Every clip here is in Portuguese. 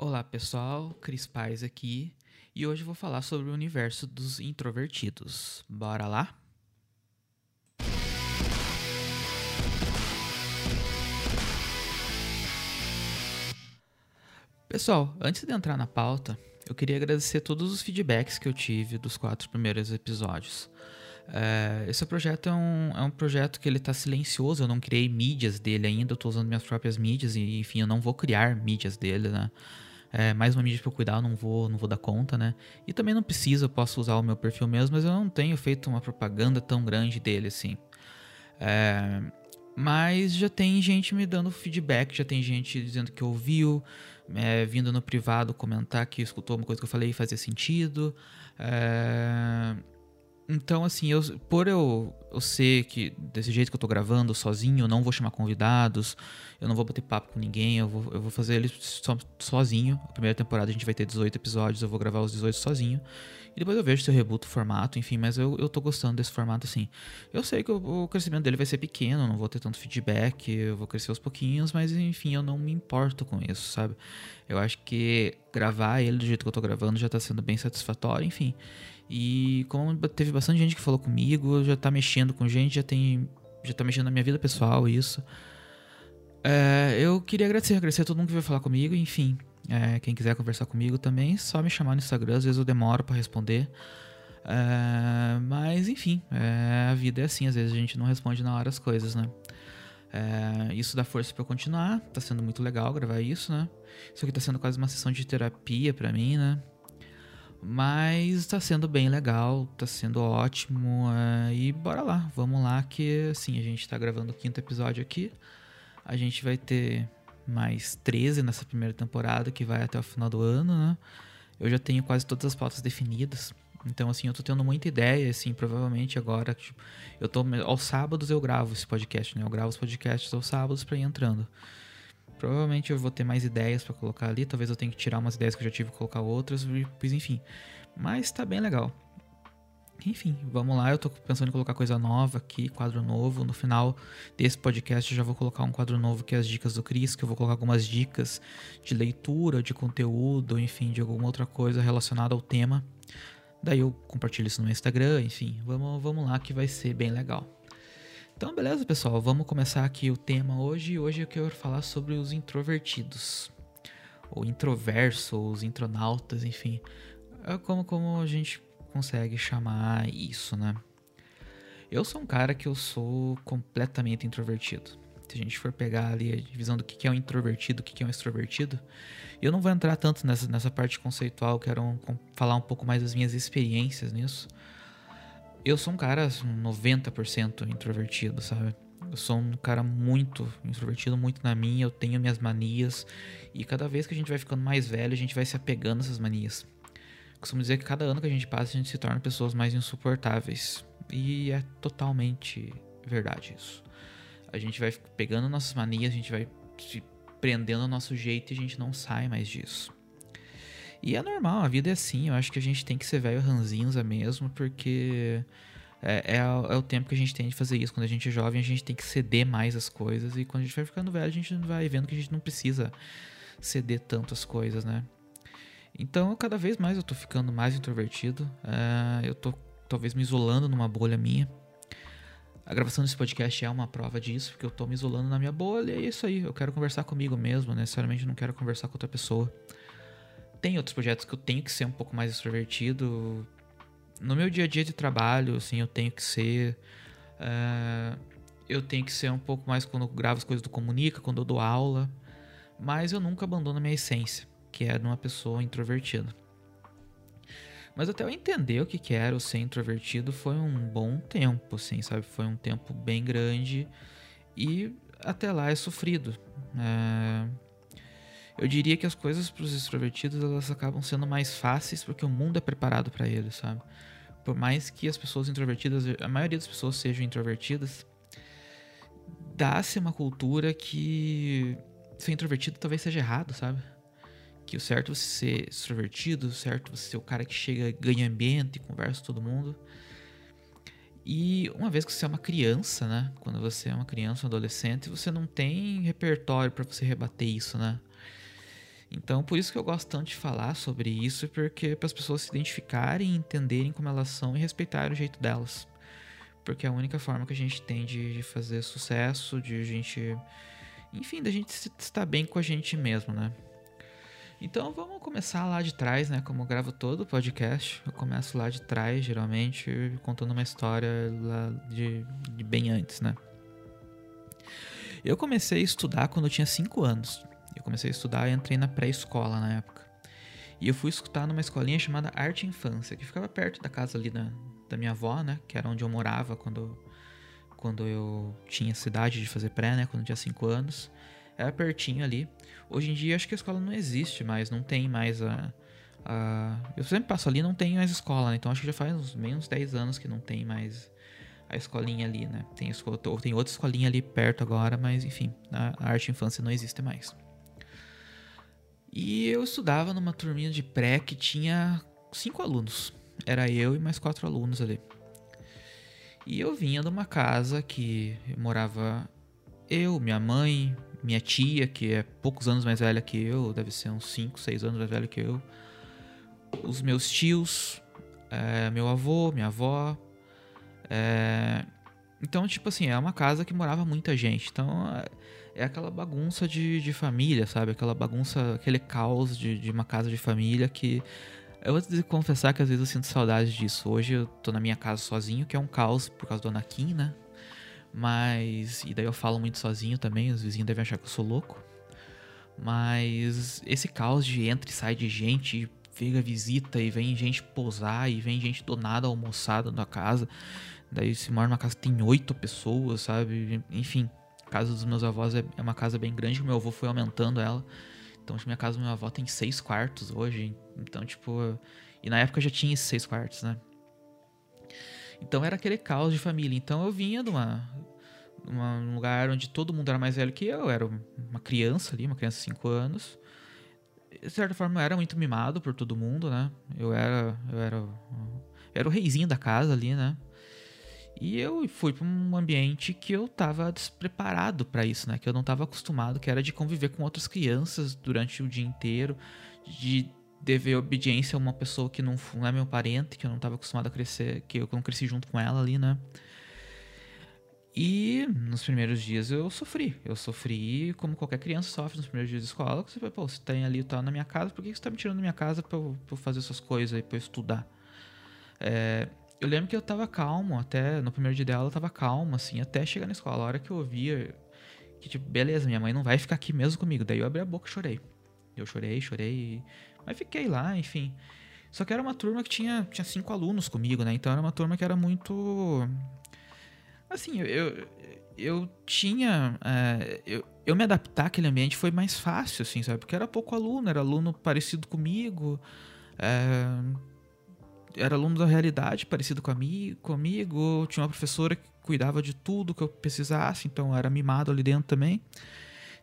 Olá pessoal, Cris Paz aqui e hoje vou falar sobre o universo dos introvertidos. Bora lá? Pessoal, antes de entrar na pauta, eu queria agradecer todos os feedbacks que eu tive dos quatro primeiros episódios. É, esse projeto é um, é um projeto que ele está silencioso, eu não criei mídias dele ainda, eu estou usando minhas próprias mídias e enfim, eu não vou criar mídias dele, né? É, mais uma mídia para cuidar, eu não vou, não vou dar conta, né? E também não precisa, eu posso usar o meu perfil mesmo, mas eu não tenho feito uma propaganda tão grande dele assim. É, mas já tem gente me dando feedback, já tem gente dizendo que ouviu, é, vindo no privado comentar que escutou uma coisa que eu falei e fazia sentido. É, então, assim, eu, por eu, eu ser que desse jeito que eu tô gravando, sozinho, eu não vou chamar convidados, eu não vou bater papo com ninguém, eu vou, eu vou fazer ele so, sozinho. A primeira temporada a gente vai ter 18 episódios, eu vou gravar os 18 sozinho. E depois eu vejo se eu rebuto o formato, enfim, mas eu, eu tô gostando desse formato assim. Eu sei que o, o crescimento dele vai ser pequeno, não vou ter tanto feedback, eu vou crescer aos pouquinhos, mas enfim, eu não me importo com isso, sabe? Eu acho que gravar ele do jeito que eu tô gravando já tá sendo bem satisfatório, enfim. E como teve bastante gente que falou comigo, já tá mexendo com gente, já tem. Já tá mexendo na minha vida pessoal, isso. É, eu queria agradecer, agradecer a todo mundo que veio falar comigo, enfim. É, quem quiser conversar comigo também, só me chamar no Instagram, às vezes eu demoro para responder. É, mas enfim, é, a vida é assim, às vezes a gente não responde na hora as coisas, né? É, isso dá força para eu continuar, tá sendo muito legal gravar isso, né? Isso aqui tá sendo quase uma sessão de terapia para mim, né? Mas está sendo bem legal, está sendo ótimo. Uh, e bora lá, vamos lá, que assim, a gente está gravando o quinto episódio aqui. A gente vai ter mais 13 nessa primeira temporada, que vai até o final do ano, né? Eu já tenho quase todas as pautas definidas. Então, assim, eu tô tendo muita ideia, assim, provavelmente agora. Tipo, eu tô. Aos sábados eu gravo esse podcast, né? Eu gravo os podcasts aos sábados pra ir entrando. Provavelmente eu vou ter mais ideias para colocar ali. Talvez eu tenha que tirar umas ideias que eu já tive e colocar outras. Pois enfim. Mas tá bem legal. Enfim, vamos lá. Eu tô pensando em colocar coisa nova aqui, quadro novo. No final desse podcast eu já vou colocar um quadro novo que é as dicas do Cris, que eu vou colocar algumas dicas de leitura, de conteúdo, enfim, de alguma outra coisa relacionada ao tema. Daí eu compartilho isso no Instagram, enfim, vamos, vamos lá que vai ser bem legal. Então, beleza, pessoal, vamos começar aqui o tema hoje. Hoje eu quero falar sobre os introvertidos, ou introverso, ou os intronautas, enfim, é como, como a gente consegue chamar isso, né? Eu sou um cara que eu sou completamente introvertido. Se a gente for pegar ali a divisão do que é um introvertido, o que é um extrovertido, eu não vou entrar tanto nessa, nessa parte conceitual, quero falar um pouco mais das minhas experiências nisso. Eu sou um cara 90% assim, introvertido, sabe? Eu sou um cara muito introvertido, muito na minha, eu tenho minhas manias. E cada vez que a gente vai ficando mais velho, a gente vai se apegando a essas manias. Costumo dizer que cada ano que a gente passa, a gente se torna pessoas mais insuportáveis. E é totalmente verdade isso. A gente vai pegando nossas manias, a gente vai se prendendo ao nosso jeito e a gente não sai mais disso. E é normal, a vida é assim. Eu acho que a gente tem que ser velho ranzinza mesmo, porque é, é, é, o tempo que a gente tem de fazer isso. Quando a gente é jovem, a gente tem que ceder mais as coisas. E quando a gente vai ficando velho, a gente vai vendo que a gente não precisa ceder tanto as coisas, né? Então, cada vez mais eu tô ficando mais introvertido. É, eu tô talvez me isolando numa bolha minha. A gravação desse podcast é uma prova disso, porque eu tô me isolando na minha bolha e é isso aí. Eu quero conversar comigo mesmo, necessariamente não quero conversar com outra pessoa. Tem outros projetos que eu tenho que ser um pouco mais extrovertido. No meu dia a dia de trabalho, assim, eu tenho que ser. Uh, eu tenho que ser um pouco mais quando eu gravo as coisas do Comunica, quando eu dou aula. Mas eu nunca abandono a minha essência, que é de uma pessoa introvertida. Mas até eu entender o que, era o ser introvertido foi um bom tempo, assim, sabe? Foi um tempo bem grande e até lá é sofrido. É, eu diria que as coisas para os extrovertidos elas acabam sendo mais fáceis porque o mundo é preparado para eles, sabe? Por mais que as pessoas introvertidas, a maioria das pessoas sejam introvertidas, dá-se uma cultura que ser introvertido talvez seja errado, sabe? Que o certo é você ser extrovertido, o certo é você ser o cara que chega, ganha ambiente, conversa com todo mundo. E uma vez que você é uma criança, né? Quando você é uma criança, um adolescente, você não tem repertório para você rebater isso, né? Então, por isso que eu gosto tanto de falar sobre isso, porque para as pessoas se identificarem, entenderem como elas são e respeitarem o jeito delas. Porque é a única forma que a gente tem de, de fazer sucesso, de a gente. Enfim, da gente estar bem com a gente mesmo, né? Então vamos começar lá de trás, né? Como eu gravo todo o podcast, eu começo lá de trás, geralmente, contando uma história lá de, de bem antes, né? Eu comecei a estudar quando eu tinha 5 anos. Eu comecei a estudar e entrei na pré-escola na época. E eu fui escutar numa escolinha chamada Arte Infância, que ficava perto da casa ali da, da minha avó, né? Que era onde eu morava quando, quando eu tinha cidade de fazer pré, né? Quando eu tinha 5 anos. Era pertinho ali. Hoje em dia acho que a escola não existe mais, não tem mais a. a... Eu sempre passo ali não tem mais escola, né? Então acho que já faz uns, meio uns 10 anos que não tem mais a escolinha ali, né? Tem, escola, tem outra escolinha ali perto agora, mas enfim, a arte infância não existe mais. E eu estudava numa turminha de pré que tinha cinco alunos. Era eu e mais quatro alunos ali. E eu vinha de uma casa que morava eu, minha mãe, minha tia, que é poucos anos mais velha que eu, deve ser uns 5, 6 anos mais velha que eu, os meus tios, é, meu avô, minha avó. É, então, tipo assim, é uma casa que morava muita gente. Então, é aquela bagunça de, de família, sabe? Aquela bagunça, aquele caos de, de uma casa de família que. Eu vou te confessar que às vezes eu sinto saudade disso. Hoje eu tô na minha casa sozinho, que é um caos por causa do Anakin, né? Mas. E daí eu falo muito sozinho também, os vizinhos devem achar que eu sou louco. Mas esse caos de entra e sai de gente, vem visita e vem gente posar e vem gente do nada almoçar na casa. Daí se mora numa casa que tem oito pessoas, sabe? Enfim. A casa dos meus avós é, é uma casa bem grande, meu avô foi aumentando ela. Então, minha casa do meu avô tem seis quartos hoje. Então, tipo. E na época já tinha esses seis quartos, né? Então era aquele caos de família. Então eu vinha de uma, um lugar onde todo mundo era mais velho que eu. Eu era uma criança ali, uma criança de 5 anos. De certa forma eu era muito mimado por todo mundo, né? Eu era. Eu era. Eu era o reizinho da casa ali, né? E eu fui para um ambiente que eu estava despreparado para isso, né? Que eu não estava acostumado, que era de conviver com outras crianças durante o dia inteiro, de dever obediência a uma pessoa que não, não é meu parente, que eu não estava acostumado a crescer, que eu não cresci junto com ela ali, né? E nos primeiros dias eu sofri. Eu sofri como qualquer criança sofre nos primeiros dias de escola. Você vai, pô, você tem ali, tá na minha casa, por que você tá me tirando da minha casa pra eu, eu fazer essas coisas aí, pra eu estudar? É, eu lembro que eu tava calmo, até no primeiro dia dela eu tava calmo, assim, até chegar na escola. A hora que eu ouvia que, tipo, beleza, minha mãe não vai ficar aqui mesmo comigo. Daí eu abri a boca e chorei. Eu chorei, chorei, mas fiquei lá, enfim. Só que era uma turma que tinha, tinha cinco alunos comigo, né? Então era uma turma que era muito. Assim, eu, eu tinha. É, eu, eu me adaptar àquele ambiente foi mais fácil, assim, sabe? Porque era pouco aluno, era aluno parecido comigo. É, era aluno da realidade, parecido comigo, comigo. Tinha uma professora que cuidava de tudo que eu precisasse, então era mimado ali dentro também.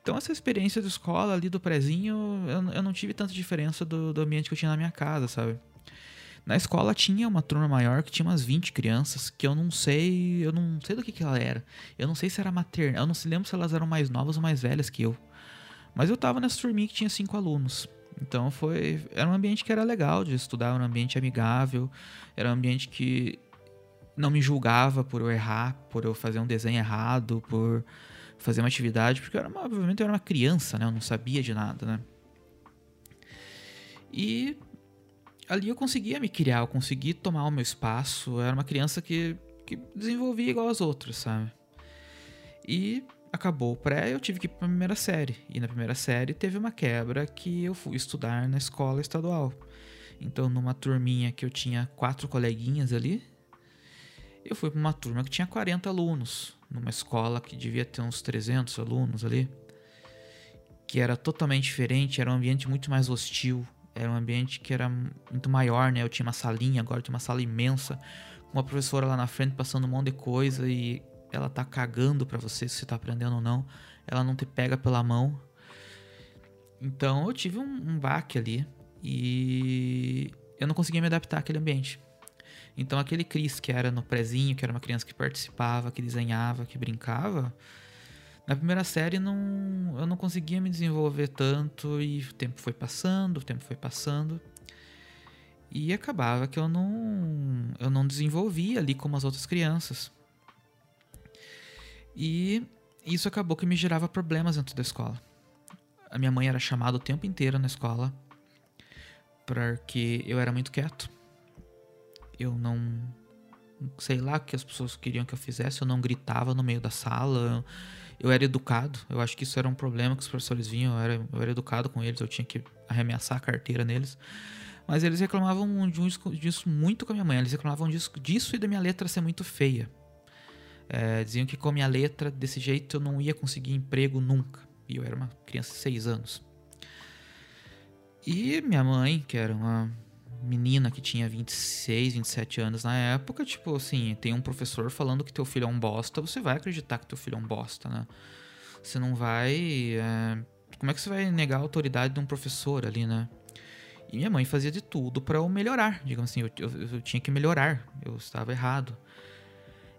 Então, essa experiência de escola ali do prezinho, eu, eu não tive tanta diferença do, do ambiente que eu tinha na minha casa, sabe? Na escola tinha uma turma maior que tinha umas 20 crianças, que eu não sei, eu não sei do que, que ela era. Eu não sei se era materna, eu não se lembro se elas eram mais novas ou mais velhas que eu. Mas eu tava nessa turminha que tinha cinco alunos. Então foi. Era um ambiente que era legal de estudar, era um ambiente amigável, era um ambiente que não me julgava por eu errar, por eu fazer um desenho errado, por fazer uma atividade, porque eu era uma, obviamente eu era uma criança, né? Eu não sabia de nada, né? E ali eu conseguia me criar, eu consegui tomar o meu espaço. Eu era uma criança que, que desenvolvia igual as outras, sabe? E acabou o pré, eu tive que ir para a primeira série. E na primeira série teve uma quebra que eu fui estudar na escola estadual. Então, numa turminha que eu tinha quatro coleguinhas ali, eu fui para uma turma que tinha 40 alunos, numa escola que devia ter uns 300 alunos ali, que era totalmente diferente, era um ambiente muito mais hostil, era um ambiente que era muito maior, né? Eu tinha uma salinha, agora eu tinha uma sala imensa, com uma professora lá na frente passando um monte de coisa e ela tá cagando para você se você tá aprendendo ou não. Ela não te pega pela mão. Então eu tive um, um baque ali e eu não conseguia me adaptar àquele ambiente. Então aquele Cris que era no prezinho, que era uma criança que participava, que desenhava, que brincava, Na primeira série não, eu não conseguia me desenvolver tanto e o tempo foi passando, o tempo foi passando. E acabava que eu não, eu não desenvolvia ali como as outras crianças. E isso acabou que me gerava problemas dentro da escola. A minha mãe era chamada o tempo inteiro na escola porque eu era muito quieto. Eu não sei lá o que as pessoas queriam que eu fizesse, eu não gritava no meio da sala. Eu era educado. Eu acho que isso era um problema que os professores vinham. Eu era, eu era educado com eles, eu tinha que arremessar a carteira neles. Mas eles reclamavam disso, disso muito com a minha mãe. Eles reclamavam disso, disso e da minha letra ser muito feia. É, diziam que com a minha letra, desse jeito, eu não ia conseguir emprego nunca. E eu era uma criança de 6 anos. E minha mãe, que era uma menina que tinha 26, 27 anos na época, tipo assim, tem um professor falando que teu filho é um bosta, você vai acreditar que teu filho é um bosta, né? Você não vai. É... Como é que você vai negar a autoridade de um professor ali, né? E minha mãe fazia de tudo para eu melhorar. Digamos assim, eu, eu, eu, tinha que melhorar. Eu estava errado.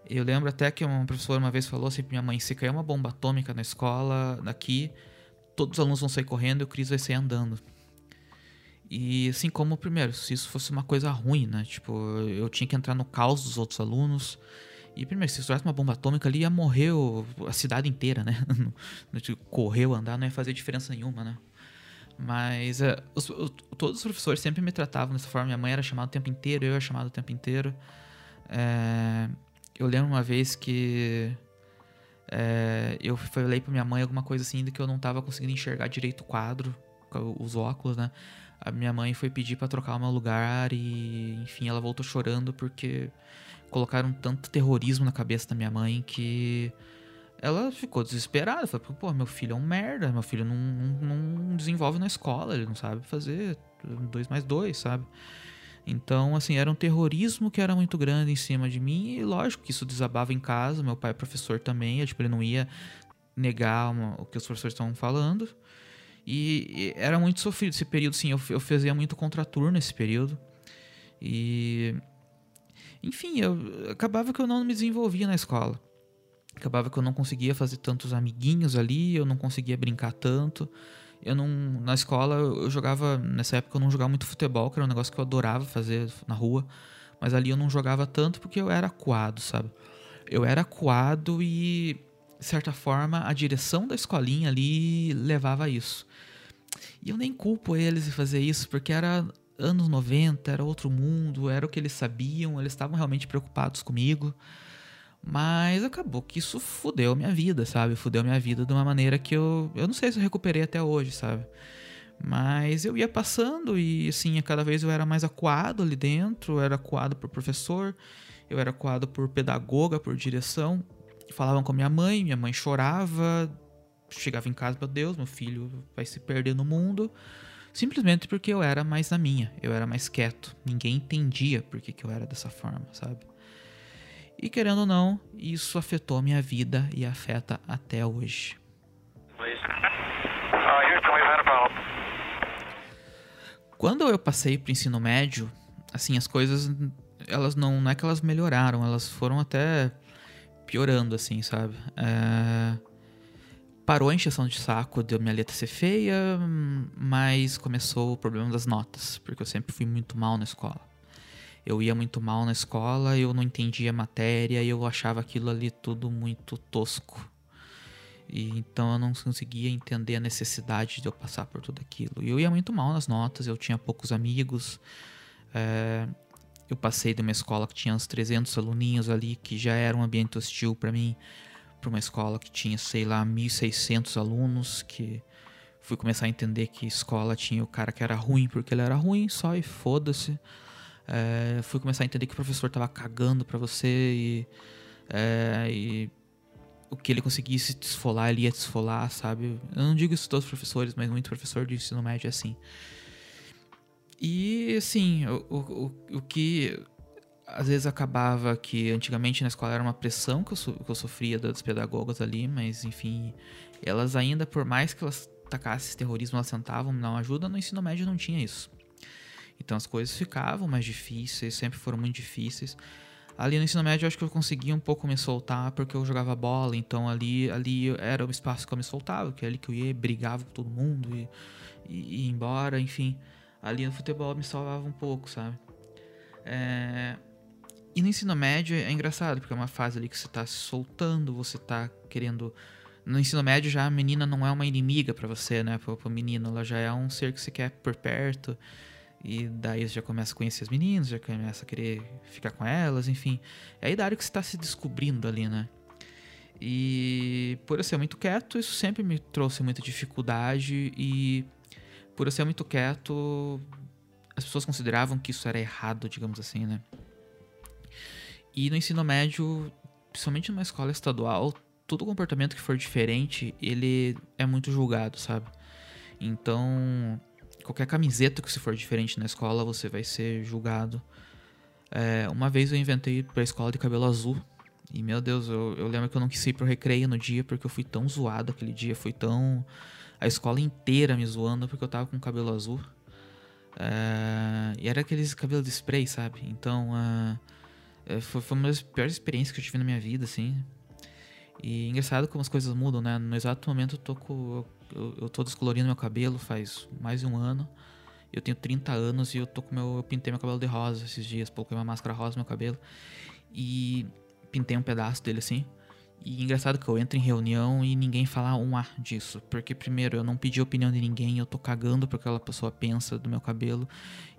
Eu lembro até que uma professora uma vez falou assim minha mãe: se cair uma bomba atômica na escola, daqui, todos os alunos vão sair correndo e o Cris vai sair andando. E assim como, primeiro, se isso fosse uma coisa ruim, né? Tipo, eu tinha que entrar no caos dos outros alunos. E primeiro, se tivesse uma bomba atômica ali, ia morrer a cidade inteira, né? Correu, andar, não ia fazer diferença nenhuma, né? Mas uh, os, os, todos os professores sempre me tratavam dessa forma. Minha mãe era chamada o tempo inteiro, eu era chamado o tempo inteiro. É, eu lembro uma vez que é, eu falei pra minha mãe alguma coisa assim de que eu não tava conseguindo enxergar direito o quadro, os óculos, né? A minha mãe foi pedir para trocar o meu lugar e, enfim, ela voltou chorando porque colocaram tanto terrorismo na cabeça da minha mãe que ela ficou desesperada. Falou, pô, meu filho é um merda, meu filho não, não, não desenvolve na escola, ele não sabe fazer dois mais dois, sabe? Então, assim, era um terrorismo que era muito grande em cima de mim e lógico que isso desabava em casa. Meu pai é professor também, tipo, ele não ia negar uma, o que os professores estavam falando. E, e, era muito sofrido esse período, sim. Eu, eu fazia muito contraturno nesse período. E. Enfim, eu, acabava que eu não me desenvolvia na escola. Acabava que eu não conseguia fazer tantos amiguinhos ali, eu não conseguia brincar tanto. Eu não. Na escola eu jogava. Nessa época eu não jogava muito futebol, que era um negócio que eu adorava fazer na rua. Mas ali eu não jogava tanto porque eu era coado, sabe? Eu era coado e, de certa forma, a direção da escolinha ali levava a isso. E eu nem culpo eles de fazer isso, porque era anos 90, era outro mundo, era o que eles sabiam, eles estavam realmente preocupados comigo. Mas acabou que isso fudeu minha vida, sabe? Fudeu minha vida de uma maneira que eu. Eu não sei se eu recuperei até hoje, sabe? Mas eu ia passando e, assim, cada vez eu era mais acuado ali dentro. Eu era acuado por professor, eu era acuado por pedagoga, por direção. Falavam com a minha mãe, minha mãe chorava, chegava em casa, meu Deus, meu filho vai se perder no mundo. Simplesmente porque eu era mais na minha, eu era mais quieto. Ninguém entendia por que, que eu era dessa forma, sabe? E querendo ou não, isso afetou minha vida e afeta até hoje. Quando eu passei para ensino médio, assim, as coisas, elas não, não é que elas melhoraram, elas foram até piorando, assim, sabe? É parou a encheção de saco de minha letra ser feia, mas começou o problema das notas, porque eu sempre fui muito mal na escola. Eu ia muito mal na escola, eu não entendia matéria eu achava aquilo ali tudo muito tosco. E então eu não conseguia entender a necessidade de eu passar por tudo aquilo. E eu ia muito mal nas notas, eu tinha poucos amigos. É, eu passei de uma escola que tinha uns 300 aluninhos ali, que já era um ambiente hostil para mim, para uma escola que tinha, sei lá, 1.600 alunos, que fui começar a entender que escola tinha o cara que era ruim porque ele era ruim só e foda-se. É, fui começar a entender que o professor tava cagando para você e, é, e o que ele conseguisse desfolar, ele ia desfolar, sabe? Eu não digo isso todos os professores, mas muito professor de ensino médio é assim. E, assim, o, o, o, que às vezes acabava que antigamente na escola era uma pressão que eu, que eu sofria das pedagogas ali, mas enfim, elas ainda, por mais que elas tacassem terrorismo, elas tentavam dar uma ajuda, no ensino médio não tinha isso. Então as coisas ficavam mais difíceis, sempre foram muito difíceis. Ali no ensino médio eu acho que eu conseguia um pouco me soltar porque eu jogava bola, então ali, ali era o espaço que eu me soltava, que é ali que eu ia, brigava com todo mundo e, e, e ia embora, enfim. Ali no futebol me salvava um pouco, sabe? É... E no ensino médio é engraçado, porque é uma fase ali que você tá se soltando, você tá querendo. No ensino médio já a menina não é uma inimiga para você, né? Pro, pro menino, ela já é um ser que você quer por perto. E daí você já começa a conhecer as meninas, já começa a querer ficar com elas, enfim. É a idade que você está se descobrindo ali, né? E por eu ser muito quieto, isso sempre me trouxe muita dificuldade. E por eu ser muito quieto, as pessoas consideravam que isso era errado, digamos assim, né? E no ensino médio, principalmente numa escola estadual, todo comportamento que for diferente, ele é muito julgado, sabe? Então, qualquer camiseta que se for diferente na escola, você vai ser julgado. É, uma vez eu inventei pra escola de cabelo azul. E meu Deus, eu, eu lembro que eu não quis ir pro recreio no dia porque eu fui tão zoado aquele dia. Foi tão. A escola inteira me zoando porque eu tava com cabelo azul. É, e era aqueles cabelos de spray, sabe? Então. Uh, foi, foi uma das piores experiências que eu tive na minha vida, assim. E engraçado como as coisas mudam, né? No exato momento eu tô com, eu, eu tô descolorindo meu cabelo faz mais de um ano. Eu tenho 30 anos e eu tô com meu. Eu pintei meu cabelo de rosa esses dias, coloquei uma máscara rosa no meu cabelo. E pintei um pedaço dele assim. E engraçado que eu entro em reunião e ninguém fala um A disso. Porque, primeiro, eu não pedi opinião de ninguém, eu tô cagando porque aquela pessoa pensa do meu cabelo.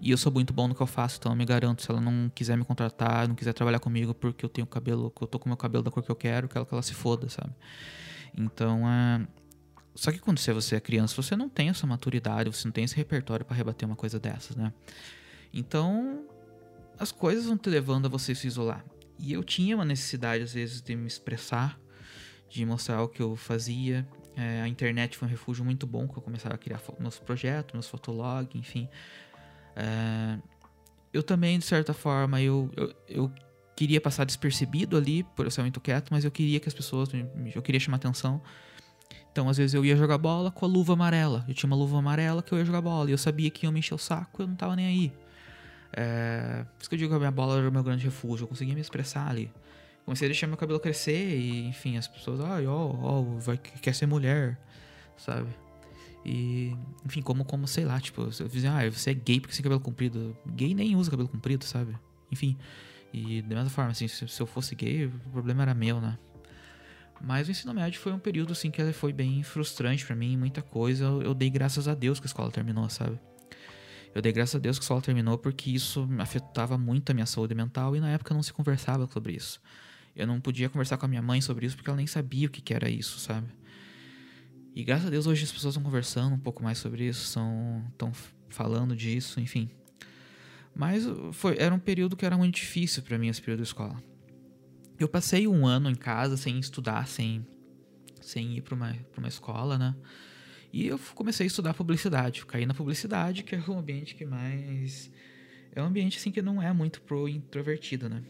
E eu sou muito bom no que eu faço, então eu me garanto. Se ela não quiser me contratar, não quiser trabalhar comigo porque eu tenho cabelo, eu tô com meu cabelo da cor que eu quero, que ela, que ela se foda, sabe? Então, é. Só que quando você é criança, você não tem essa maturidade, você não tem esse repertório para rebater uma coisa dessas, né? Então, as coisas vão te levando a você se isolar. E eu tinha uma necessidade, às vezes, de me expressar, de mostrar o que eu fazia. É, a internet foi um refúgio muito bom, que eu começava a criar meus projetos, meus fotologs, enfim. É, eu também, de certa forma, eu, eu, eu, queria passar despercebido ali, por eu ser muito quieto, mas eu queria que as pessoas, eu queria chamar atenção. Então, às vezes eu ia jogar bola com a luva amarela. Eu tinha uma luva amarela que eu ia jogar bola. E eu sabia que ia me encher o saco, eu não tava nem aí. É... Por isso que eu digo que a minha bola era o meu grande refúgio. Eu conseguia me expressar ali. Comecei a deixar meu cabelo crescer e, enfim, as pessoas, ai, ó, ó, vai, quer ser mulher, sabe? E, enfim, como, como, sei lá, tipo, eu dizia, ah, você é gay porque tem cabelo comprido. Gay nem usa cabelo comprido, sabe? Enfim. E da mesma forma, assim, se, se eu fosse gay, o problema era meu, né? Mas o ensino médio foi um período assim que foi bem frustrante para mim, muita coisa. Eu, dei graças a Deus que a escola terminou, sabe? Eu dei graças a Deus que escola terminou porque isso afetava muito a minha saúde mental e na época não se conversava sobre isso. Eu não podia conversar com a minha mãe sobre isso porque ela nem sabia o que, que era isso, sabe? E graças a Deus hoje as pessoas estão conversando um pouco mais sobre isso, estão falando disso, enfim. Mas foi, era um período que era muito difícil para mim, esse período de escola eu passei um ano em casa sem estudar, sem, sem ir para uma, uma escola, né? E eu comecei a estudar publicidade. Caí na publicidade, que é um ambiente que mais. É um ambiente assim que não é muito pro introvertido, né?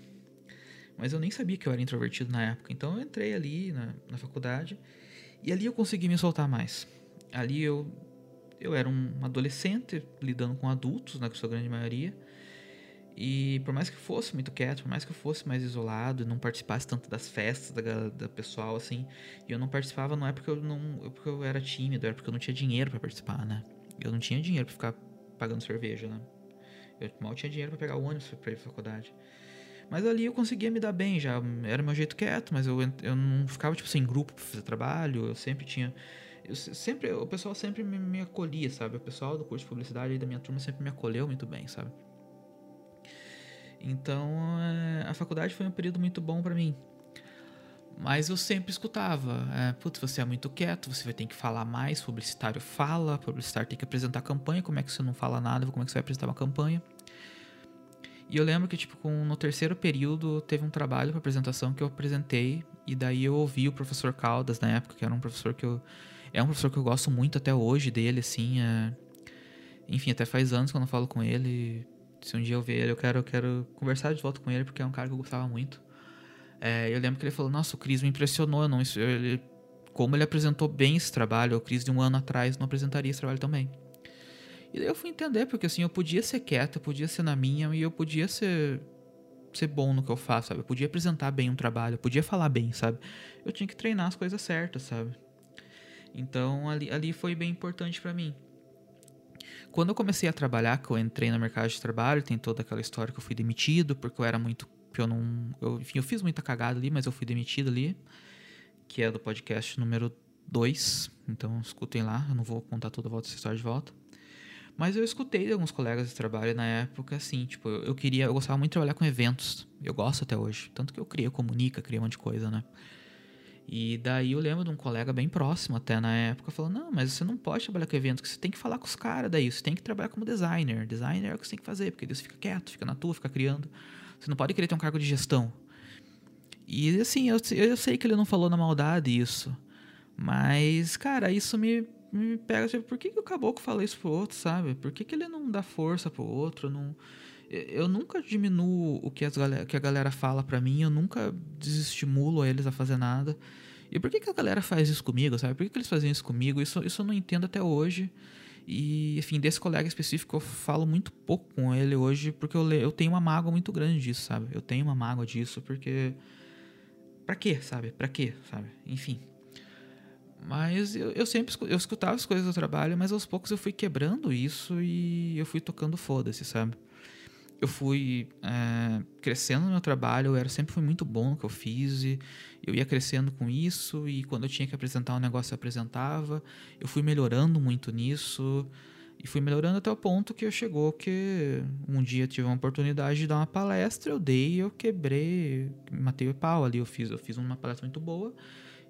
Mas eu nem sabia que eu era introvertido na época. Então eu entrei ali na, na faculdade e ali eu consegui me soltar mais. Ali eu, eu era um adolescente lidando com adultos, na né, sua grande maioria. E por mais que fosse muito quieto, por mais que eu fosse mais isolado, não participasse tanto das festas da, da pessoal, assim, e eu não participava não é porque eu não porque eu era tímido, era porque eu não tinha dinheiro para participar, né? Eu não tinha dinheiro para ficar pagando cerveja, né? Eu mal tinha dinheiro para pegar o ônibus para ir pra faculdade. Mas ali eu conseguia me dar bem já. Era meu jeito quieto, mas eu, eu não ficava, tipo, sem grupo pra fazer trabalho. Eu sempre tinha. Eu sempre, o pessoal sempre me, me acolhia, sabe? O pessoal do curso de publicidade aí da minha turma sempre me acolheu muito bem, sabe? Então é, a faculdade foi um período muito bom para mim. Mas eu sempre escutava, é, putz, você é muito quieto, você vai ter que falar mais, publicitário fala, publicitário tem que apresentar campanha, como é que você não fala nada, como é que você vai apresentar uma campanha? E eu lembro que, tipo, com, no terceiro período, teve um trabalho para apresentação que eu apresentei, e daí eu ouvi o professor Caldas, na época, que era um professor que eu... É um professor que eu gosto muito até hoje dele, assim, é... Enfim, até faz anos que eu não falo com ele, se um dia eu ver ele, eu quero, eu quero conversar de volta com ele, porque é um cara que eu gostava muito. É, eu lembro que ele falou: Nossa, o Cris me impressionou. Eu não, ele, como ele apresentou bem esse trabalho, o Cris de um ano atrás não apresentaria esse trabalho também. E daí eu fui entender, porque assim, eu podia ser quieto, eu podia ser na minha e eu podia ser ser bom no que eu faço, sabe? Eu podia apresentar bem um trabalho, eu podia falar bem, sabe? Eu tinha que treinar as coisas certas, sabe? Então ali, ali foi bem importante para mim. Quando eu comecei a trabalhar, que eu entrei no mercado de trabalho, tem toda aquela história que eu fui demitido, porque eu era muito. que eu não. Eu, enfim, eu fiz muita cagada ali, mas eu fui demitido ali. Que é do podcast número 2. Então escutem lá, eu não vou contar toda a volta essa história de volta. Mas eu escutei de alguns colegas de trabalho na época, assim, tipo, eu queria, eu gostava muito de trabalhar com eventos. Eu gosto até hoje. Tanto que eu criei Comunica, criei um monte de coisa, né? E daí eu lembro de um colega bem próximo até na época falou: Não, mas você não pode trabalhar com evento, você tem que falar com os caras daí, você tem que trabalhar como designer. Designer é o que você tem que fazer, porque Deus fica quieto, fica na tua, fica criando. Você não pode querer ter um cargo de gestão. E assim, eu, eu sei que ele não falou na maldade isso. Mas, cara, isso me, me pega. Tipo, por que, que o caboclo fala isso pro outro, sabe? Por que, que ele não dá força pro outro? Não eu nunca diminuo o que, as galera, que a galera fala para mim, eu nunca desestimulo eles a fazer nada. E por que, que a galera faz isso comigo, sabe? Por que, que eles fazem isso comigo? Isso, isso eu não entendo até hoje. E, enfim, desse colega específico eu falo muito pouco com ele hoje, porque eu, eu tenho uma mágoa muito grande disso, sabe? Eu tenho uma mágoa disso, porque. Pra quê, sabe? Pra quê, sabe? Enfim. Mas eu, eu sempre eu escutava as coisas do trabalho, mas aos poucos eu fui quebrando isso e eu fui tocando foda-se, sabe? Eu fui é, crescendo no meu trabalho, eu era, sempre fui muito bom no que eu fiz, e eu ia crescendo com isso, e quando eu tinha que apresentar um negócio, eu apresentava. Eu fui melhorando muito nisso, e fui melhorando até o ponto que eu chegou que um dia tive uma oportunidade de dar uma palestra, eu dei, eu quebrei, matei o pau ali, eu fiz, eu fiz uma palestra muito boa,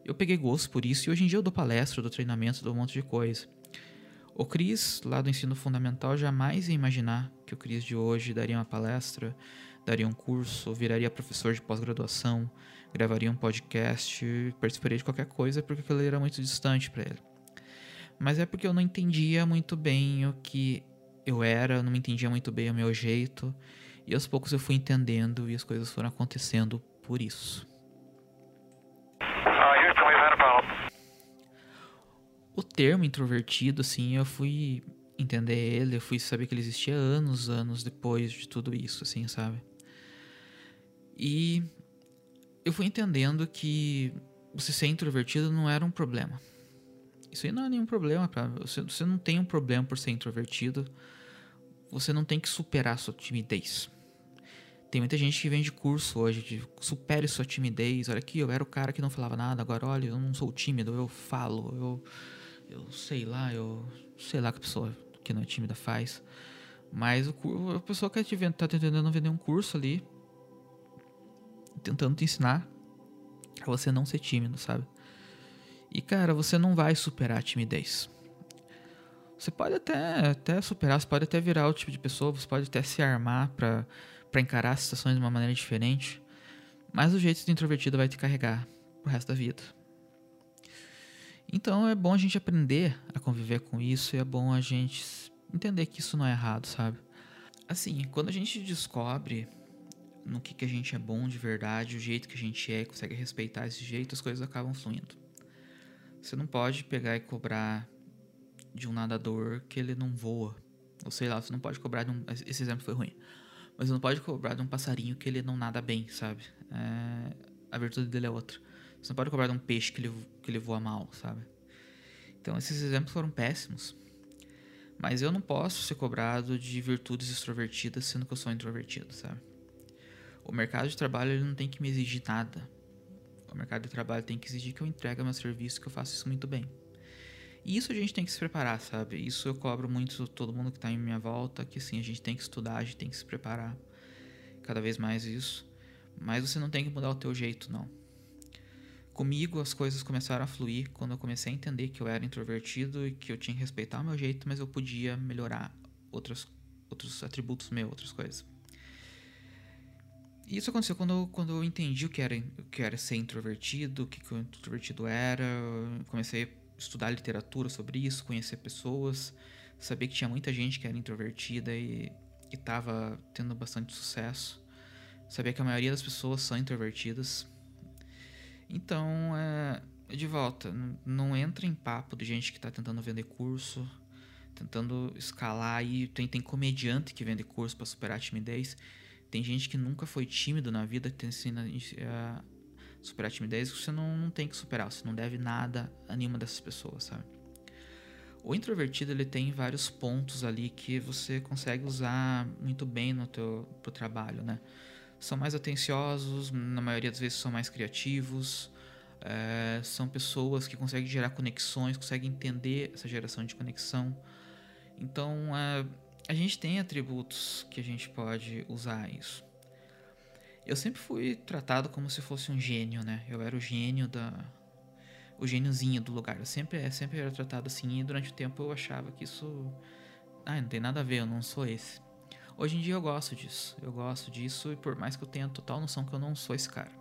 eu peguei gosto por isso, e hoje em dia eu dou palestra, dou treinamento, dou um monte de coisa. O Cris, lá do ensino fundamental, jamais ia imaginar que o Cris de hoje daria uma palestra, daria um curso, viraria professor de pós-graduação, gravaria um podcast, participaria de qualquer coisa porque aquilo era muito distante para ele. Mas é porque eu não entendia muito bem o que eu era, não me entendia muito bem o meu jeito, e aos poucos eu fui entendendo e as coisas foram acontecendo por isso. O termo introvertido, assim, eu fui entender ele, eu fui saber que ele existia anos, anos depois de tudo isso, assim, sabe? E eu fui entendendo que você ser introvertido não era um problema. Isso aí não é nenhum problema para você. Você não tem um problema por ser introvertido. Você não tem que superar sua timidez. Tem muita gente que vende curso hoje de supere sua timidez. Olha aqui, eu era o cara que não falava nada, agora olha, eu não sou tímido, eu falo, eu eu sei lá, eu sei lá que a pessoa que não é tímida faz. Mas o, a pessoa que tá tentando vender um curso ali, tentando te ensinar a você não ser tímido, sabe? E cara, você não vai superar a timidez. Você pode até, até superar, você pode até virar o tipo de pessoa, você pode até se armar para encarar as situações de uma maneira diferente. Mas o jeito de introvertido vai te carregar pro resto da vida. Então é bom a gente aprender a conviver com isso e é bom a gente entender que isso não é errado, sabe? Assim, quando a gente descobre no que, que a gente é bom de verdade, o jeito que a gente é, consegue respeitar esse jeito, as coisas acabam fluindo. Você não pode pegar e cobrar de um nadador que ele não voa. Ou sei lá, você não pode cobrar de um. Esse exemplo foi ruim. Mas você não pode cobrar de um passarinho que ele não nada bem, sabe? É... A virtude dele é outra. Você não pode cobrar de um peixe que ele, que ele voa mal, sabe? Então esses exemplos foram péssimos. Mas eu não posso ser cobrado de virtudes extrovertidas sendo que eu sou introvertido, sabe? O mercado de trabalho ele não tem que me exigir nada. O mercado de trabalho tem que exigir que eu entregue meu serviço, que eu faça isso muito bem. E isso a gente tem que se preparar, sabe? Isso eu cobro muito todo mundo que está em minha volta, que sim, a gente tem que estudar, a gente tem que se preparar. Cada vez mais isso. Mas você não tem que mudar o teu jeito, não. Comigo as coisas começaram a fluir quando eu comecei a entender que eu era introvertido e que eu tinha que respeitar o meu jeito, mas eu podia melhorar outros, outros atributos meus, outras coisas. E isso aconteceu quando eu, quando eu entendi o que era, o que era ser introvertido, o que, que o introvertido era. Comecei a estudar literatura sobre isso, conhecer pessoas, saber que tinha muita gente que era introvertida e estava tendo bastante sucesso. Saber que a maioria das pessoas são introvertidas então, é, de volta, não entra em papo de gente que está tentando vender curso, tentando escalar aí. Tem, tem comediante que vende curso para superar a timidez. Tem gente que nunca foi tímido na vida, que ensina a superar a timidez, que você não, não tem que superar, você não deve nada a nenhuma dessas pessoas, sabe? O introvertido ele tem vários pontos ali que você consegue usar muito bem no teu pro trabalho, né? São mais atenciosos, na maioria das vezes são mais criativos, é, são pessoas que conseguem gerar conexões, conseguem entender essa geração de conexão. Então, é, a gente tem atributos que a gente pode usar isso. Eu sempre fui tratado como se fosse um gênio, né? Eu era o gênio da, o gêniozinho do lugar. Eu sempre, sempre era tratado assim e durante o tempo eu achava que isso. Ah, não tem nada a ver, eu não sou esse. Hoje em dia eu gosto disso. Eu gosto disso e por mais que eu tenha total noção que eu não sou esse cara.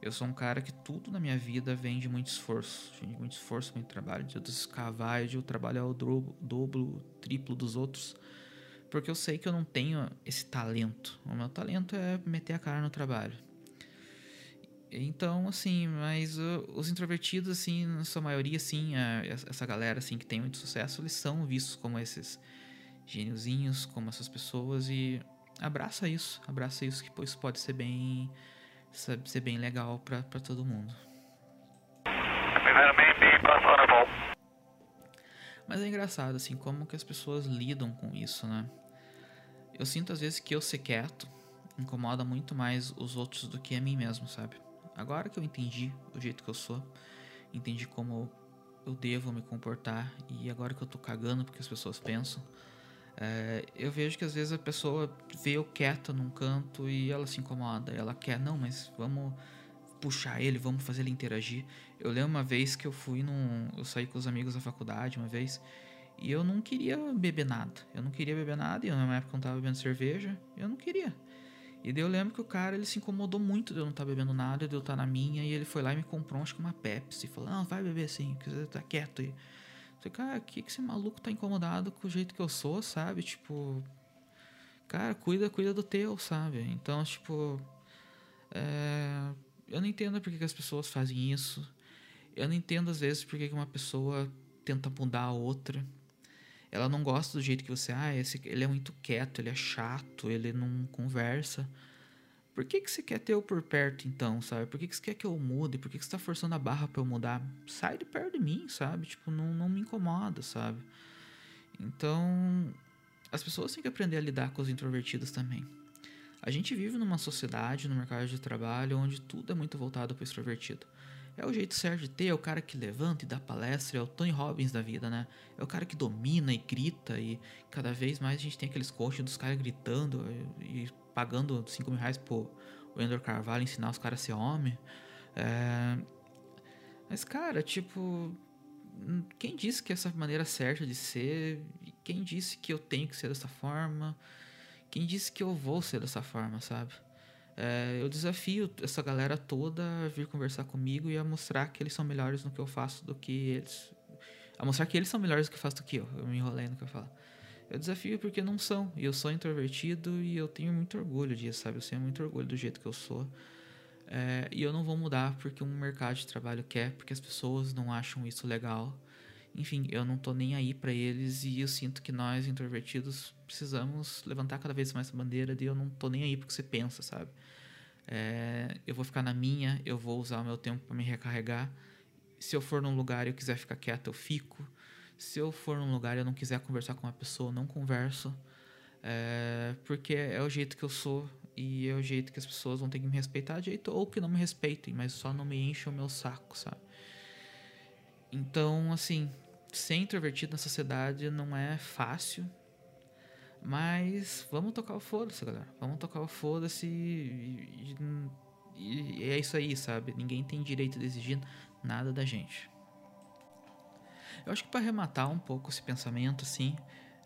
Eu sou um cara que tudo na minha vida vem de muito esforço. Vem de muito esforço, muito trabalho. De eu descavar, de eu trabalhar o dobro, triplo dos outros. Porque eu sei que eu não tenho esse talento. O meu talento é meter a cara no trabalho. Então, assim, mas uh, os introvertidos, assim, na sua maioria, assim, essa galera, assim, que tem muito sucesso, eles são vistos como esses gêniozinhos, como essas pessoas e abraça isso, abraça isso que isso pode ser bem, ser bem legal para todo mundo. Mas é engraçado, assim, como que as pessoas lidam com isso, né? Eu sinto às vezes que eu ser quieto incomoda muito mais os outros do que a mim mesmo, sabe? Agora que eu entendi o jeito que eu sou, entendi como eu devo me comportar e agora que eu tô cagando porque as pessoas pensam, é, eu vejo que às vezes a pessoa vê eu quieta num canto e ela se incomoda. Ela quer, não, mas vamos puxar ele, vamos fazer ele interagir. Eu lembro uma vez que eu fui num. Eu saí com os amigos da faculdade uma vez e eu não queria beber nada. Eu não queria beber nada e na época eu não tava bebendo cerveja. Eu não queria. E daí eu lembro que o cara ele se incomodou muito de eu não estar tá bebendo nada, de eu estar tá na minha, e ele foi lá e me comprou acho que uma Pepsi. E falou: Não, vai beber assim, que você tá quieto aí. Eu cara, que, que esse maluco tá incomodado com o jeito que eu sou, sabe? Tipo, cara, cuida, cuida do teu, sabe? Então, tipo, é, eu não entendo por que, as pessoas fazem isso. Eu não entendo às vezes por que, que uma pessoa tenta mudar a outra ela não gosta do jeito que você, ah, esse, ele é muito quieto, ele é chato, ele não conversa. Por que, que você quer ter eu por perto então, sabe? Por que, que você quer que eu mude? Por que, que você tá forçando a barra pra eu mudar? Sai de perto de mim, sabe? Tipo, não, não me incomoda, sabe? Então, as pessoas têm que aprender a lidar com os introvertidos também. A gente vive numa sociedade, no mercado de trabalho, onde tudo é muito voltado para o extrovertido. É o jeito certo de ter, é o cara que levanta e dá palestra, é o Tony Robbins da vida, né? É o cara que domina e grita e cada vez mais a gente tem aqueles coaches dos caras gritando e, e pagando 5 mil reais pro Wendell Carvalho ensinar os caras a ser homem. É... Mas, cara, tipo... Quem disse que essa maneira certa de ser? Quem disse que eu tenho que ser dessa forma? Quem disse que eu vou ser dessa forma, sabe? É, eu desafio essa galera toda a vir conversar comigo e a mostrar que eles são melhores no que eu faço do que eles. A mostrar que eles são melhores do que eu faço do que eu. Eu me enrolei no que eu falo. Eu desafio porque não são. E eu sou introvertido e eu tenho muito orgulho disso, sabe? Eu tenho muito orgulho do jeito que eu sou. É, e eu não vou mudar porque um mercado de trabalho quer, porque as pessoas não acham isso legal. Enfim, eu não tô nem aí para eles e eu sinto que nós, introvertidos, precisamos levantar cada vez mais essa bandeira de eu não tô nem aí porque você pensa, sabe? É, eu vou ficar na minha, eu vou usar o meu tempo para me recarregar. Se eu for num lugar e eu quiser ficar quieto, eu fico. Se eu for num lugar e eu não quiser conversar com uma pessoa, eu não converso. É, porque é o jeito que eu sou e é o jeito que as pessoas vão ter que me respeitar jeito ou que não me respeitem, mas só não me enchem o meu saco, sabe? Então, assim, ser introvertido na sociedade não é fácil, mas vamos tocar o foda-se, galera. Vamos tocar o foda-se e, e, e, é isso aí, sabe? Ninguém tem direito de exigir nada da gente. Eu acho que para arrematar um pouco esse pensamento, assim,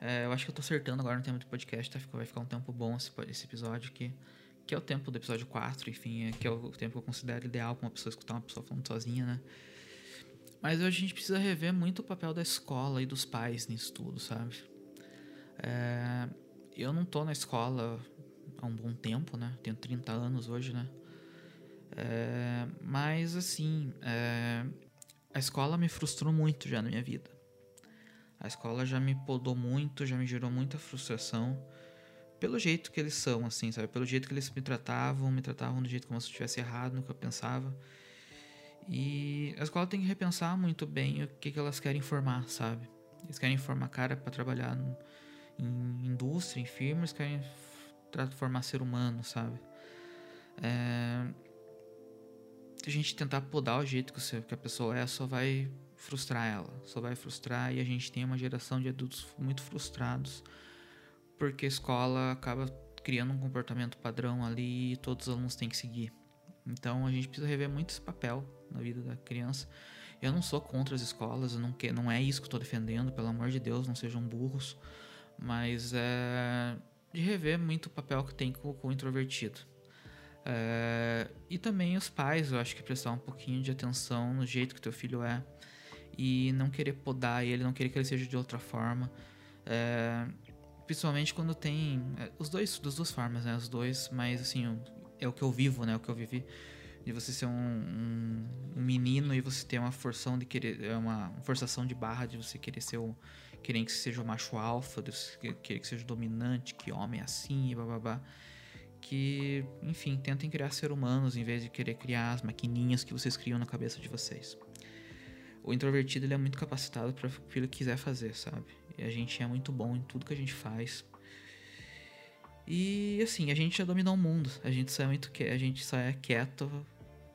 é, eu acho que eu tô acertando agora no tempo do podcast, tá? Vai ficar um tempo bom esse, esse episódio aqui. Que é o tempo do episódio 4, enfim, é, que é o tempo que eu considero ideal pra uma pessoa escutar uma pessoa falando sozinha, né? Mas a gente precisa rever muito o papel da escola e dos pais nisso tudo, sabe? É, eu não tô na escola há um bom tempo, né? Tenho 30 anos hoje, né? É, mas assim, é, a escola me frustrou muito já na minha vida. A escola já me podou muito, já me gerou muita frustração, pelo jeito que eles são, assim, sabe? Pelo jeito que eles me tratavam, me tratavam do jeito como se eu estivesse errado no que eu pensava. E a escola tem que repensar muito bem o que, que elas querem formar, sabe? Eles querem formar cara para trabalhar no, em indústria, em firma, eles querem formar ser humano, sabe? É, a gente tentar podar o jeito que, a pessoa é só vai frustrar ela, só vai frustrar e a gente tem uma geração de adultos muito frustrados porque a escola acaba criando um comportamento padrão ali e todos os alunos têm que seguir. Então a gente precisa rever muito esse papel na vida da criança. Eu não sou contra as escolas, não, que, não é isso que eu estou defendendo, pelo amor de Deus, não sejam burros, mas é de rever muito o papel que tem com, com o introvertido. É, e também os pais, eu acho que prestar um pouquinho de atenção no jeito que teu filho é e não querer podar ele, não querer que ele seja de outra forma. É, principalmente quando tem é, os dois, das duas formas, né? Os dois, mas assim, é o que eu vivo, né? O que eu vivi de você ser um, um, um menino e você ter uma forção de querer, é uma forçação de barra de você querer ser o querer que seja o macho alfa, de você querer que seja dominante, que homem é assim e babá que, enfim, tentem criar ser humanos em vez de querer criar as maquininhas que vocês criam na cabeça de vocês. O introvertido ele é muito capacitado para o que ele quiser fazer, sabe? E a gente é muito bom em tudo que a gente faz. E assim, a gente já dominou o mundo. A gente só é muito que a gente só é quieto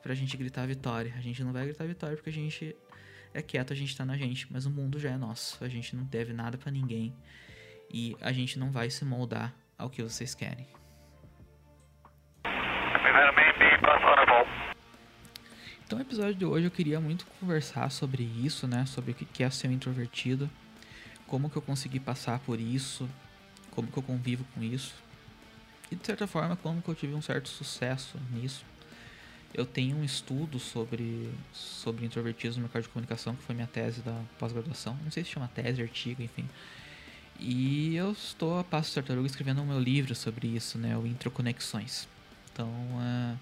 pra gente gritar vitória. A gente não vai gritar vitória porque a gente é quieto, a gente tá na gente, mas o mundo já é nosso. A gente não deve nada para ninguém e a gente não vai se moldar ao que vocês querem. Então, no episódio de hoje eu queria muito conversar sobre isso, né? Sobre o que é ser um introvertido, como que eu consegui passar por isso, como que eu convivo com isso. E de certa forma, como que eu tive um certo sucesso nisso. Eu tenho um estudo sobre, sobre introvertidos no mercado de comunicação, que foi minha tese da pós-graduação. Não sei se chama tese, artigo, enfim. E eu estou a passo tartaruga escrevendo o meu livro sobre isso, né? O Introconexões. Então, uh,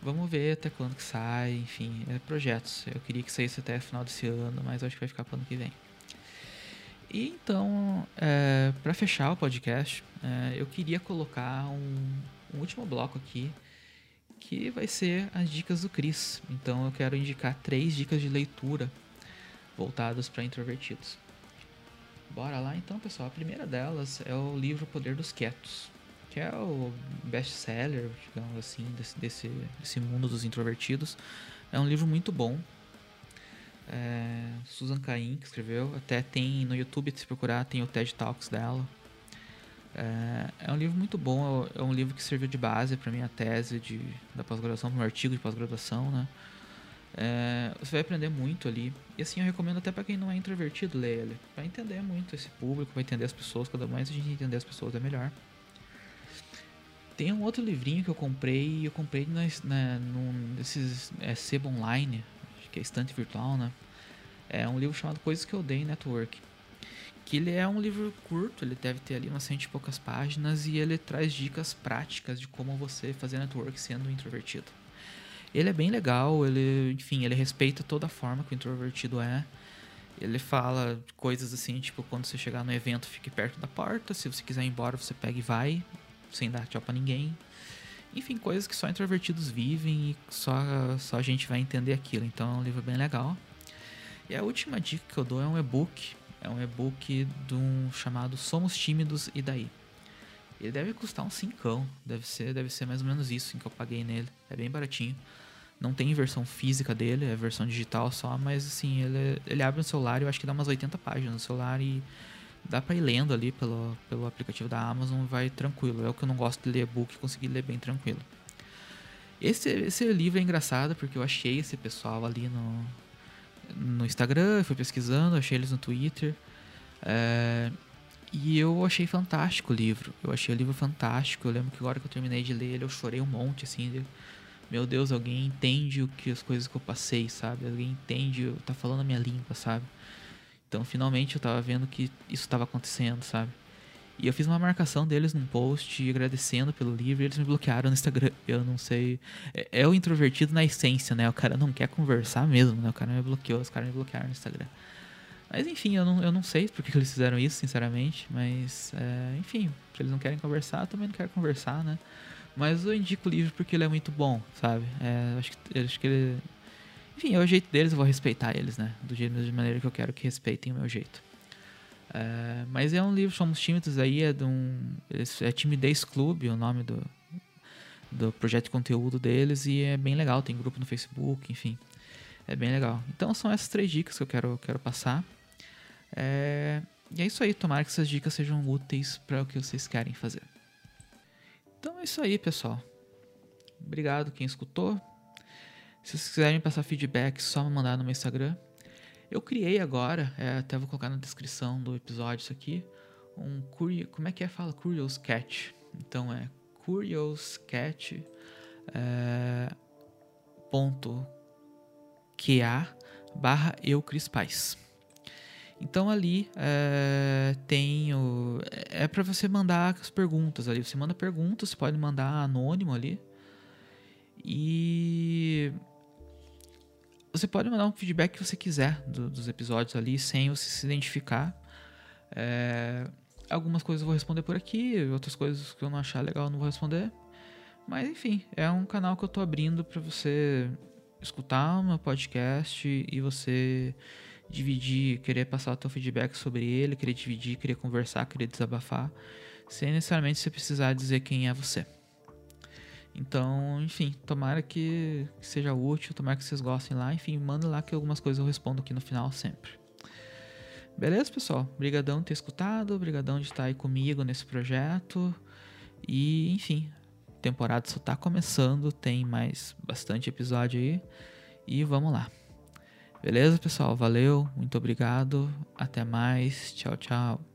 vamos ver até quando que sai, enfim, é projetos. Eu queria que saísse até final desse ano, mas acho que vai ficar para ano que vem. E então, é, para fechar o podcast, é, eu queria colocar um, um, último bloco aqui, que vai ser as dicas do Cris. Então, eu quero indicar três dicas de leitura voltadas para introvertidos. Bora lá então, pessoal. A primeira delas é o livro Poder dos Quietos que é o best-seller, digamos assim, desse, desse, desse mundo dos introvertidos. É um livro muito bom. É, Susan Cain que escreveu, até tem no YouTube, se procurar, tem o TED Talks dela. É, é um livro muito bom, é um livro que serviu de base para minha tese de, da pós-graduação, para meu artigo de pós-graduação, né? É, você vai aprender muito ali. E assim, eu recomendo até para quem não é introvertido ler ele. Vai entender muito esse público, vai entender as pessoas, cada mais a gente entender as pessoas é melhor. Tem um outro livrinho que eu comprei, eu comprei nas, na, num desses é, Sebo Online, que é estante virtual, né? É um livro chamado Coisas que eu em Network. Que ele é um livro curto, ele deve ter ali umas cento e poucas páginas e ele traz dicas práticas de como você fazer network sendo introvertido. Ele é bem legal, ele, enfim, ele respeita toda a forma que o introvertido é. Ele fala coisas assim, tipo, quando você chegar no evento, fique perto da porta, se você quiser ir embora, você pega e vai sem dar tchau pra ninguém. Enfim, coisas que só introvertidos vivem e só, só a gente vai entender aquilo. Então é um livro bem legal. E a última dica que eu dou é um e-book. É um e-book de um chamado Somos Tímidos e Daí. Ele deve custar um cincão. Deve ser, deve ser mais ou menos isso que eu paguei nele. É bem baratinho. Não tem versão física dele, é versão digital só, mas assim, ele, ele abre no celular e eu acho que dá umas 80 páginas no celular e dá para ir lendo ali pelo, pelo aplicativo da Amazon, vai tranquilo. É o que eu não gosto de ler e-book, consegui ler bem tranquilo. Esse, esse livro é engraçado porque eu achei esse pessoal ali no, no Instagram, fui pesquisando, achei eles no Twitter. É, e eu achei fantástico o livro. Eu achei o livro fantástico. Eu lembro que agora que eu terminei de ler ele, eu chorei um monte, assim. De, meu Deus, alguém entende o que as coisas que eu passei, sabe? Alguém entende, tá falando a minha língua, sabe? Então, finalmente eu tava vendo que isso estava acontecendo, sabe? E eu fiz uma marcação deles num post agradecendo pelo livro e eles me bloquearam no Instagram. Eu não sei. É, é, o introvertido na essência, né? O cara não quer conversar mesmo, né? O cara me bloqueou, os caras me bloquearam no Instagram. Mas enfim, eu não, eu não sei porque eles fizeram isso, sinceramente. Mas, é, enfim, se eles não querem conversar, eu também não quero conversar, né? Mas eu indico o livro porque ele é muito bom, sabe? É, acho, que, acho que ele. Enfim, é o jeito deles, eu vou respeitar eles, né? Do jeito de maneira que eu quero que respeitem o meu jeito. É, mas é um livro, Somos Tímidos aí, é de um. É Timidez Clube, o nome do, do projeto de conteúdo deles, e é bem legal, tem grupo no Facebook, enfim. É bem legal. Então são essas três dicas que eu quero, quero passar. É, e é isso aí, tomara que essas dicas sejam úteis para o que vocês querem fazer. Então é isso aí, pessoal. Obrigado quem escutou. Se vocês quiserem passar feedback, só me mandar no meu Instagram. Eu criei agora, é, até vou colocar na descrição do episódio isso aqui, um curi como é que é fala Curious Cat. Então é Curious Cat é, ponto QA barra eu Cris Paz. Então ali é, tem o, é para você mandar as perguntas ali. Você manda perguntas, você pode mandar anônimo ali. E você pode mandar um feedback que você quiser do, dos episódios ali, sem você se identificar. É, algumas coisas eu vou responder por aqui, outras coisas que eu não achar legal eu não vou responder. Mas enfim, é um canal que eu tô abrindo para você escutar o meu podcast e você dividir, querer passar o teu feedback sobre ele, querer dividir, querer conversar, querer desabafar, sem necessariamente você precisar dizer quem é você. Então, enfim, tomara que, seja útil, tomara que vocês gostem lá. Enfim, manda lá que algumas coisas eu respondo aqui no final sempre. Beleza, pessoal? Obrigadão de ter escutado, obrigadão de estar aí comigo nesse projeto. E, enfim, a temporada só tá começando, tem mais bastante episódio aí. E vamos lá. Beleza, pessoal? Valeu, muito obrigado. Até mais. Tchau, tchau.